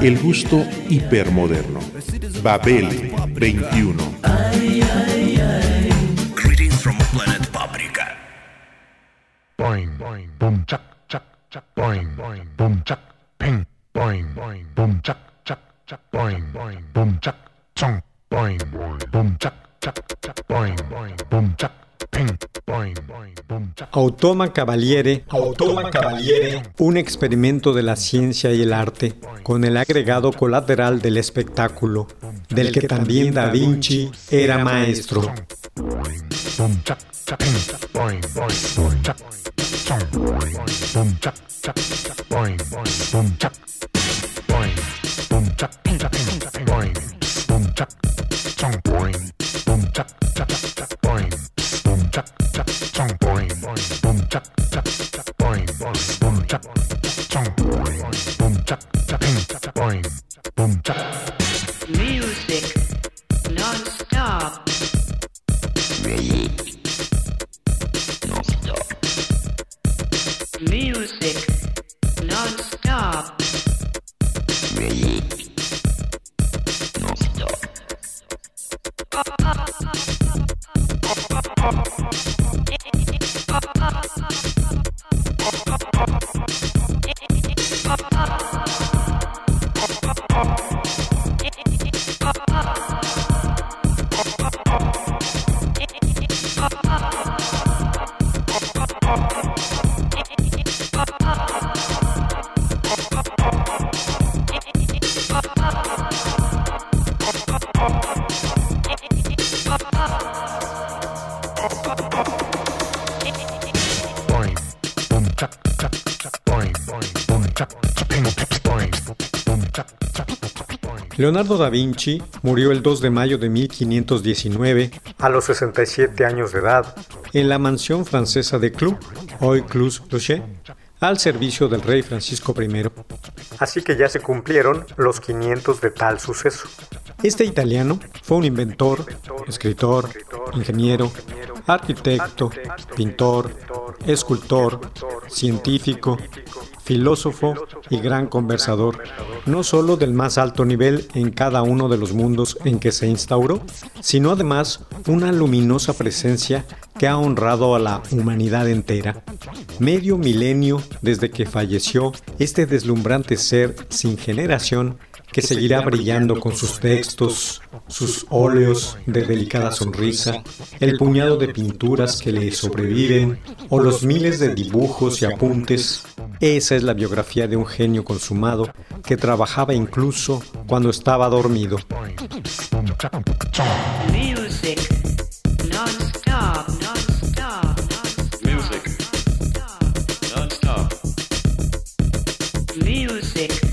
El gusto hipermoderno. Babel 21. Automa Cavaliere, Automa Cavaliere, un experimento de la ciencia y el arte, con el agregado colateral del espectáculo, del que también Da Vinci era maestro. pop. Leonardo da Vinci murió el 2 de mayo de 1519, a los 67 años de edad, en la mansión francesa de Clou, hoy Clus-Rocher, al servicio del rey Francisco I. Así que ya se cumplieron los 500 de tal suceso. Este italiano fue un inventor, escritor, ingeniero, arquitecto, pintor, escultor, científico, filósofo y gran conversador, no solo del más alto nivel en cada uno de los mundos en que se instauró, sino además una luminosa presencia que ha honrado a la humanidad entera. Medio milenio desde que falleció este deslumbrante ser sin generación que seguirá brillando con sus textos, sus óleos de delicada sonrisa, el puñado de pinturas que le sobreviven o los miles de dibujos y apuntes. Esa es la biografía de un genio consumado que trabajaba incluso cuando estaba dormido. Music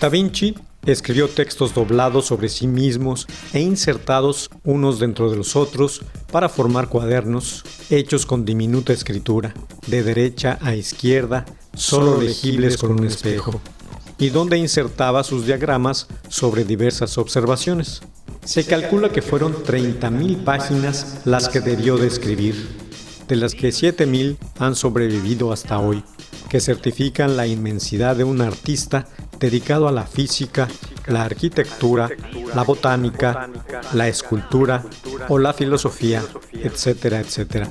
Da Vinci Escribió textos doblados sobre sí mismos e insertados unos dentro de los otros para formar cuadernos hechos con diminuta escritura, de derecha a izquierda, solo legibles con un espejo, y donde insertaba sus diagramas sobre diversas observaciones. Se calcula que fueron 30.000 páginas las que debió de escribir, de las que 7.000 han sobrevivido hasta hoy, que certifican la inmensidad de un artista dedicado a la física, la arquitectura, la botánica, la escultura o la filosofía, etcétera, etcétera.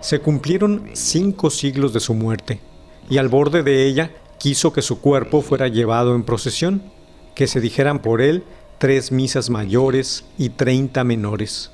Se cumplieron cinco siglos de su muerte, y al borde de ella quiso que su cuerpo fuera llevado en procesión, que se dijeran por él tres misas mayores y treinta menores,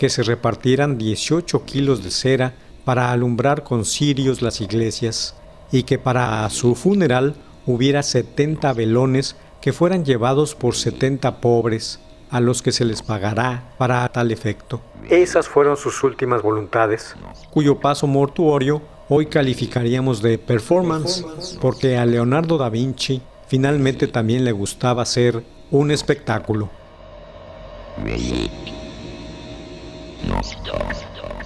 que se repartieran 18 kilos de cera para alumbrar con cirios las iglesias, y que para su funeral hubiera 70 velones que fueran llevados por 70 pobres, a los que se les pagará para tal efecto. Esas fueron sus últimas voluntades, cuyo paso mortuorio hoy calificaríamos de performance, porque a Leonardo da Vinci finalmente también le gustaba hacer un espectáculo. Nostos.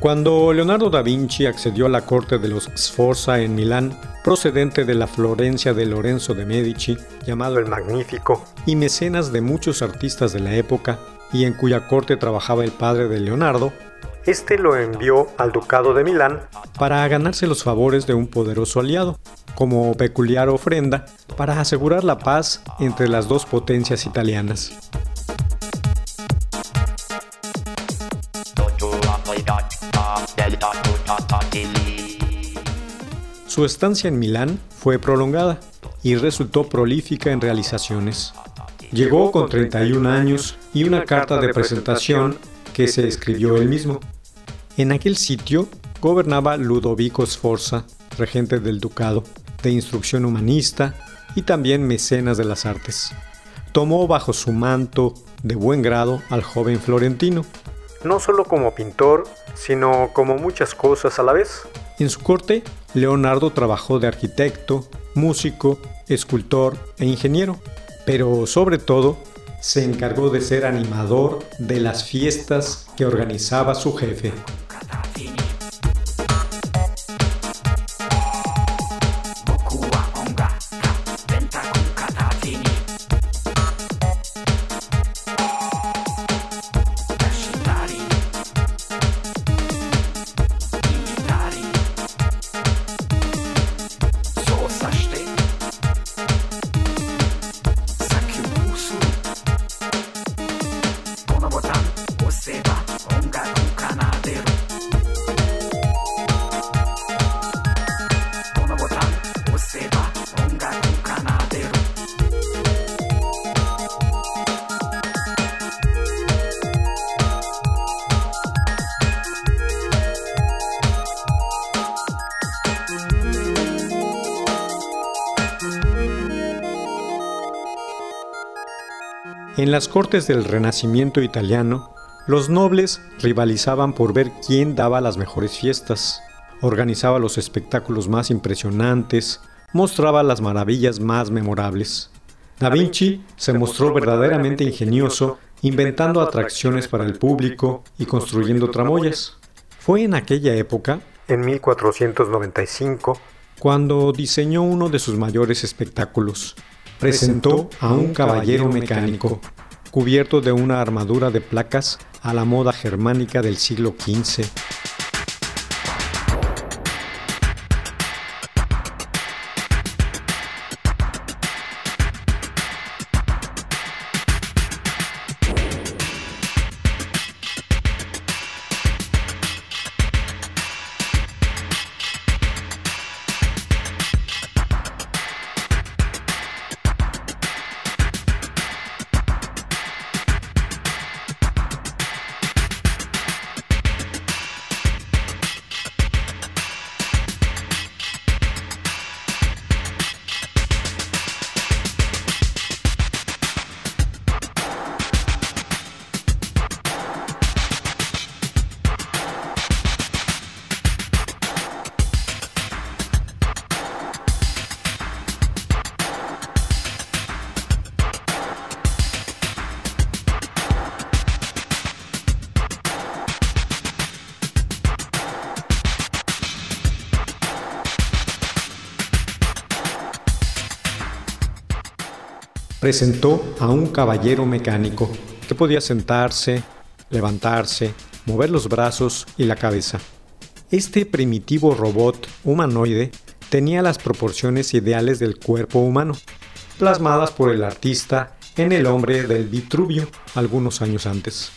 Cuando Leonardo da Vinci accedió a la corte de los Sforza en Milán, procedente de la Florencia de Lorenzo de Medici, llamado el Magnífico, y mecenas de muchos artistas de la época, y en cuya corte trabajaba el padre de Leonardo, este lo envió al ducado de Milán para ganarse los favores de un poderoso aliado, como peculiar ofrenda para asegurar la paz entre las dos potencias italianas. Su estancia en Milán fue prolongada y resultó prolífica en realizaciones. Llegó con 31 años y una carta de presentación que se escribió él mismo. En aquel sitio gobernaba Ludovico Sforza, regente del ducado, de instrucción humanista y también mecenas de las artes. Tomó bajo su manto de buen grado al joven florentino, no solo como pintor, sino como muchas cosas a la vez. En su corte, Leonardo trabajó de arquitecto, músico, escultor e ingeniero, pero sobre todo se encargó de ser animador de las fiestas que organizaba su jefe. En las cortes del Renacimiento italiano, los nobles rivalizaban por ver quién daba las mejores fiestas, organizaba los espectáculos más impresionantes, mostraba las maravillas más memorables. Da Vinci se mostró verdaderamente ingenioso inventando atracciones para el público y construyendo tramoyas. Fue en aquella época, en 1495, cuando diseñó uno de sus mayores espectáculos. Presentó a un caballero mecánico, cubierto de una armadura de placas a la moda germánica del siglo XV. Presentó a un caballero mecánico que podía sentarse, levantarse, mover los brazos y la cabeza. Este primitivo robot humanoide tenía las proporciones ideales del cuerpo humano, plasmadas por el artista en el hombre del Vitruvio algunos años antes.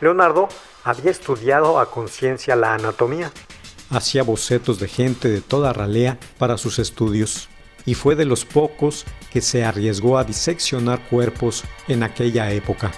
Leonardo había estudiado a conciencia la anatomía. Hacía bocetos de gente de toda ralea para sus estudios y fue de los pocos que se arriesgó a diseccionar cuerpos en aquella época.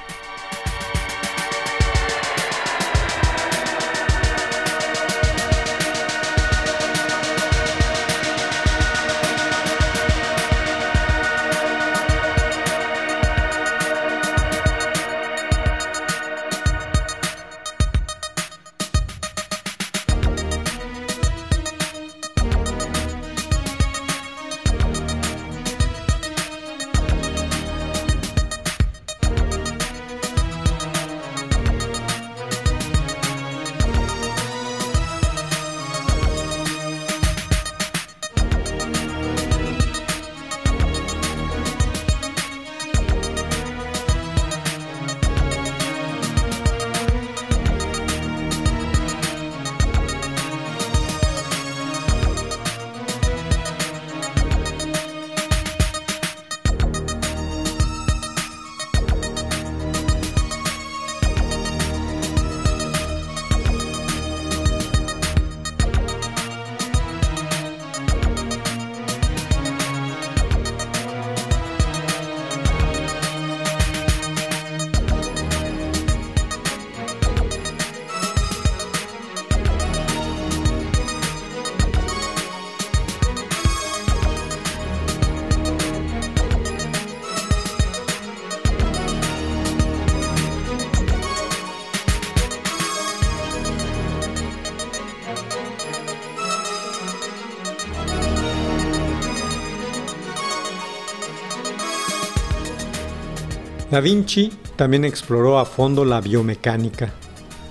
Da Vinci también exploró a fondo la biomecánica.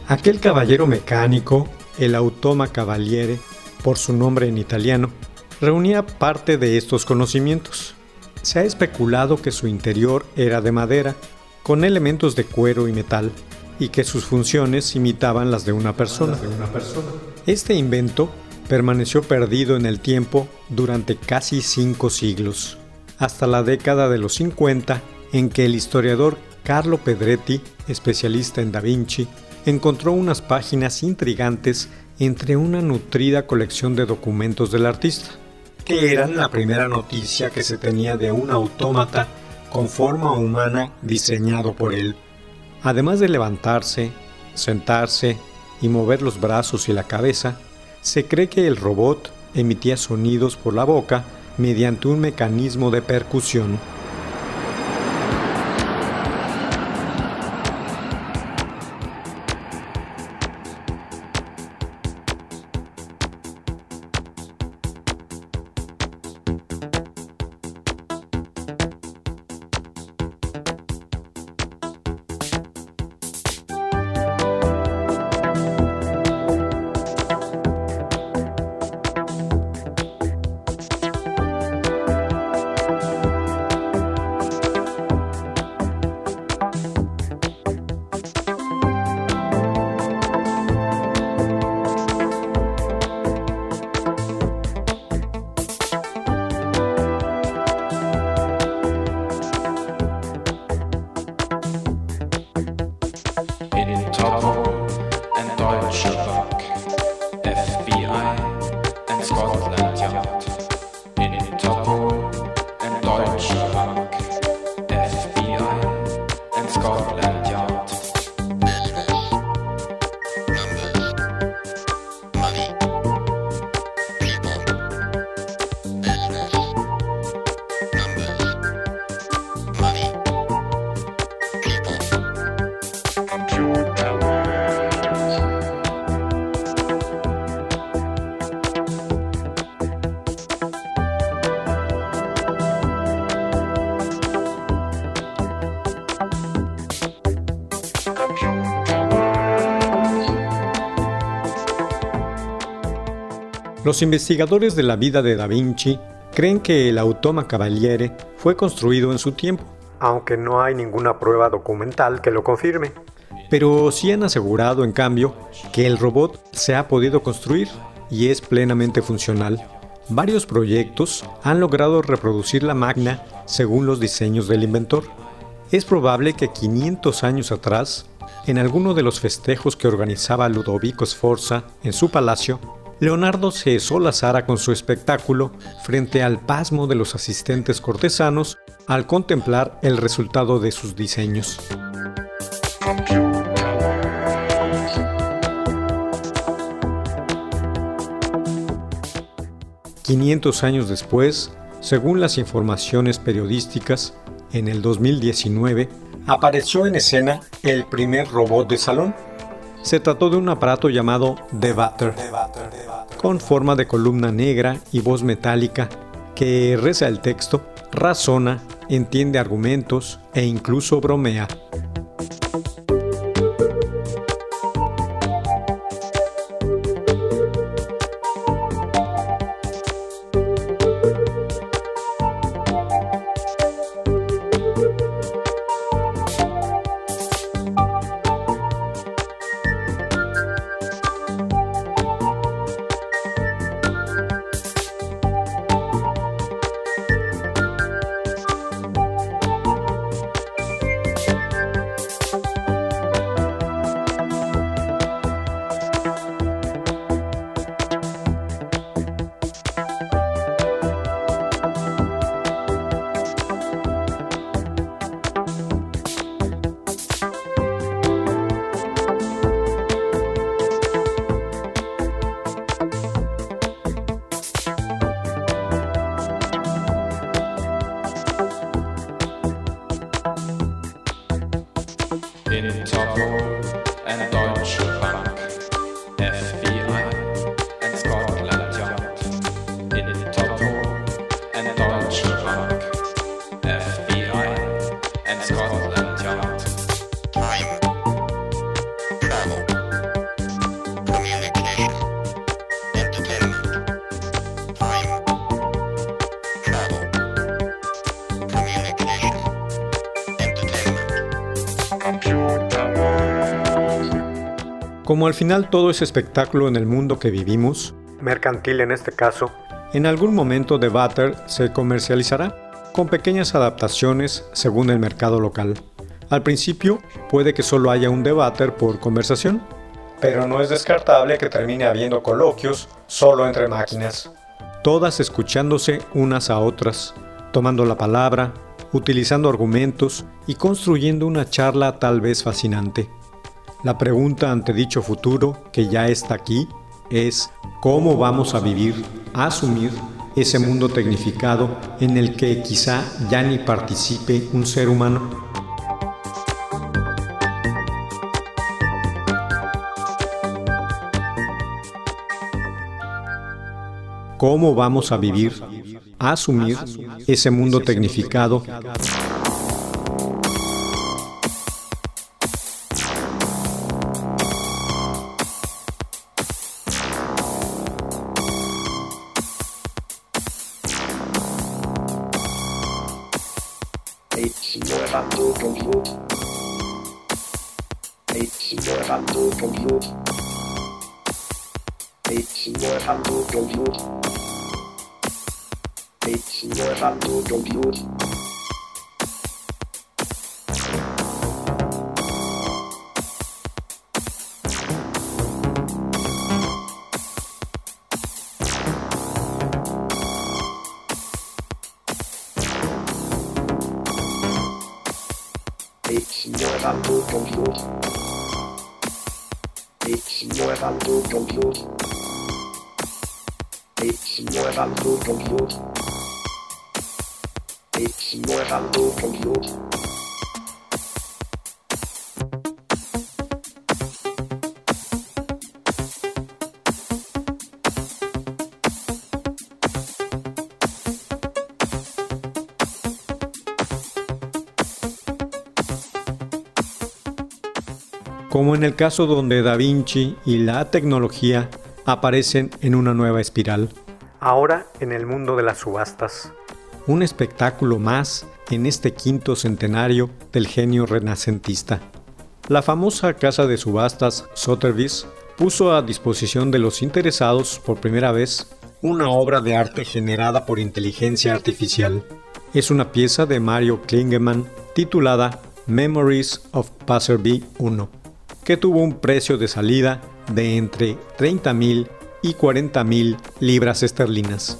Aquel caballero mecánico, el Automa Cavaliere, por su nombre en italiano, reunía parte de estos conocimientos. Se ha especulado que su interior era de madera, con elementos de cuero y metal, y que sus funciones imitaban las de una persona. Este invento permaneció perdido en el tiempo durante casi cinco siglos, hasta la década de los 50 en que el historiador Carlo Pedretti, especialista en Da Vinci, encontró unas páginas intrigantes entre una nutrida colección de documentos del artista, que eran la primera noticia que se tenía de un autómata con forma humana diseñado por él. Además de levantarse, sentarse y mover los brazos y la cabeza, se cree que el robot emitía sonidos por la boca mediante un mecanismo de percusión Los investigadores de la vida de Da Vinci creen que el Automa Cavaliere fue construido en su tiempo, aunque no hay ninguna prueba documental que lo confirme. Pero sí han asegurado, en cambio, que el robot se ha podido construir y es plenamente funcional. Varios proyectos han logrado reproducir la máquina según los diseños del inventor. Es probable que 500 años atrás, en alguno de los festejos que organizaba Ludovico Sforza en su palacio, Leonardo se solazara con su espectáculo frente al pasmo de los asistentes cortesanos al contemplar el resultado de sus diseños. ...500 años después, según las informaciones periodísticas, en el 2019, apareció en escena el primer robot de salón. Se trató de un aparato llamado Debater, con forma de columna negra y voz metálica que reza el texto, razona, entiende argumentos e incluso bromea. Como al final todo es espectáculo en el mundo que vivimos, mercantil en este caso, en algún momento The Butter se comercializará con pequeñas adaptaciones según el mercado local. Al principio puede que solo haya un debater por conversación, pero no es descartable que termine habiendo coloquios solo entre máquinas, todas escuchándose unas a otras, tomando la palabra, utilizando argumentos y construyendo una charla tal vez fascinante. La pregunta ante dicho futuro, que ya está aquí, es ¿cómo vamos a vivir, a asumir ese mundo tecnificado en el que quizá ya ni participe un ser humano? ¿Cómo vamos a vivir, a asumir ese mundo tecnificado nueva tu compute. It's nueva tu compute. It's nueva tu compute. It's nueva tu compute. Como en el caso donde Da Vinci y la tecnología aparecen en una nueva espiral. Ahora en el mundo de las subastas. Un espectáculo más en este quinto centenario del genio renacentista. La famosa casa de subastas Sotheby's puso a disposición de los interesados por primera vez una obra de arte generada por inteligencia artificial. Es una pieza de Mario Klingemann titulada Memories of Passerby 1 que tuvo un precio de salida de entre 30 mil y 40 mil libras esterlinas.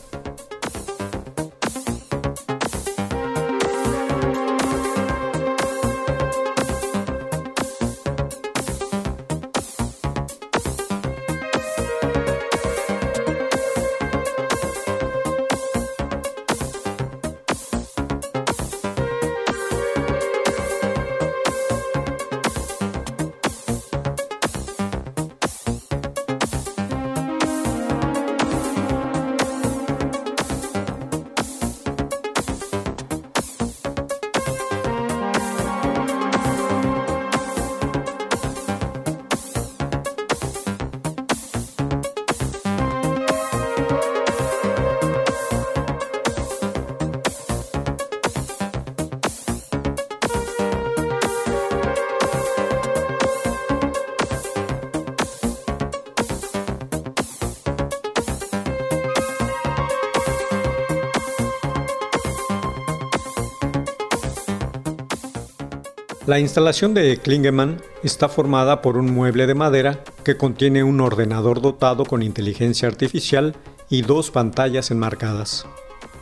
La instalación de Klingemann está formada por un mueble de madera que contiene un ordenador dotado con inteligencia artificial y dos pantallas enmarcadas.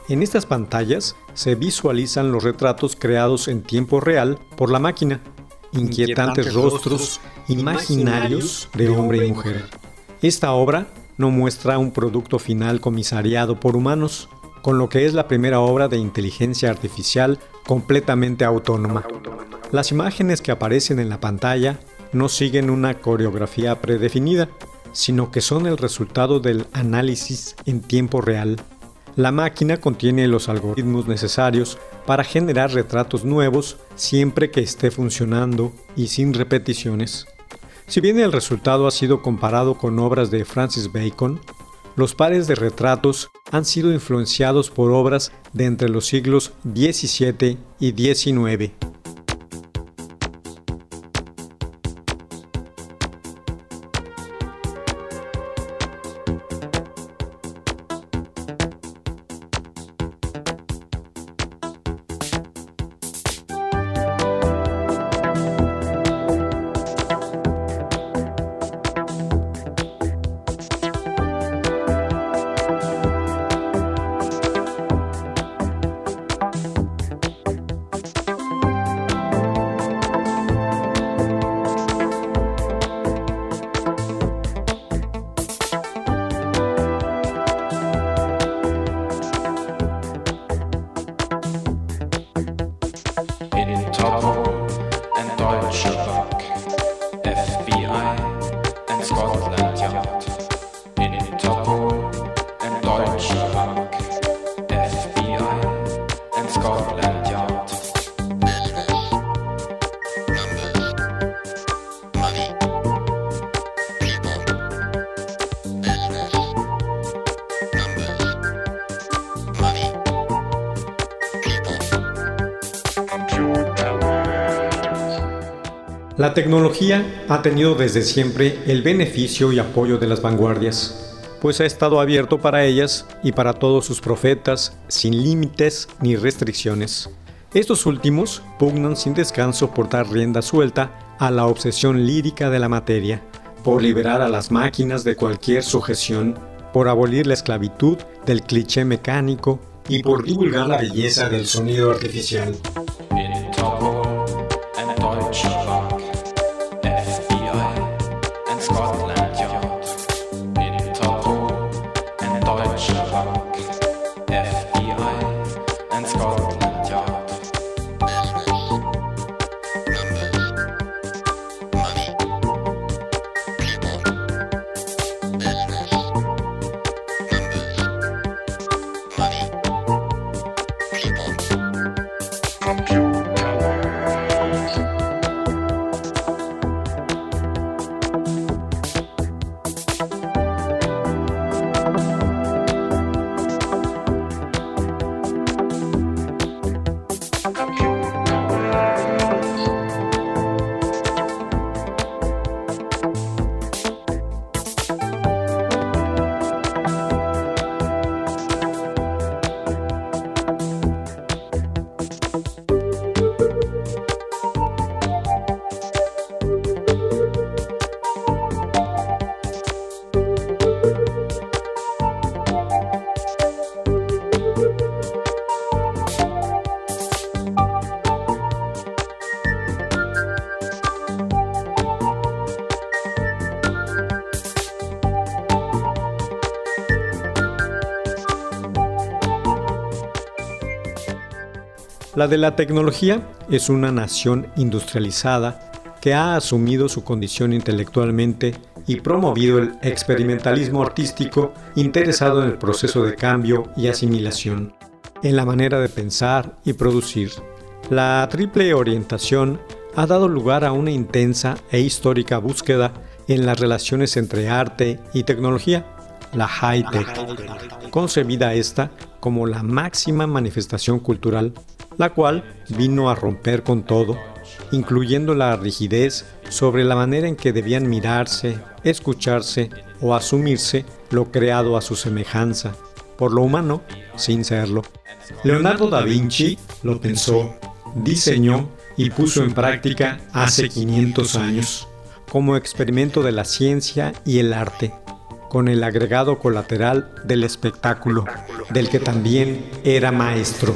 En estas pantallas se visualizan los retratos creados en tiempo real por la máquina, inquietantes rostros imaginarios de hombre y mujer. Esta obra no muestra un producto final comisariado por humanos, con lo que es la primera obra de inteligencia artificial completamente autónoma. Las imágenes que aparecen en la pantalla no siguen una coreografía predefinida, sino que son el resultado del análisis en tiempo real. La máquina contiene los algoritmos necesarios para generar retratos nuevos siempre que esté funcionando y sin repeticiones. Si bien el resultado ha sido comparado con obras de Francis Bacon, los pares de retratos han sido influenciados por obras de entre los siglos XVII y XIX. La tecnología ha tenido desde siempre el beneficio y apoyo de las vanguardias, pues ha estado abierto para ellas y para todos sus profetas, sin límites ni restricciones. Estos últimos pugnan sin descanso por dar rienda suelta a la obsesión lírica de la materia, por liberar a las máquinas de cualquier sujeción, por abolir la esclavitud del cliché mecánico y por divulgar la belleza del sonido artificial. La de la tecnología es una nación industrializada que ha asumido su condición intelectualmente y promovido el experimentalismo artístico interesado en el proceso de cambio y asimilación, en la manera de pensar y producir. La triple orientación ha dado lugar a una intensa e histórica búsqueda en las relaciones entre arte y tecnología, la high-tech, concebida esta como la máxima manifestación cultural, la cual vino a romper con todo, incluyendo la rigidez sobre la manera en que debían mirarse, escucharse o asumirse lo creado a su semejanza, por lo humano sin serlo. Leonardo da Vinci lo pensó, diseñó y puso en práctica hace 500 años, como experimento de la ciencia y el arte, con el agregado colateral del espectáculo, del que también era maestro.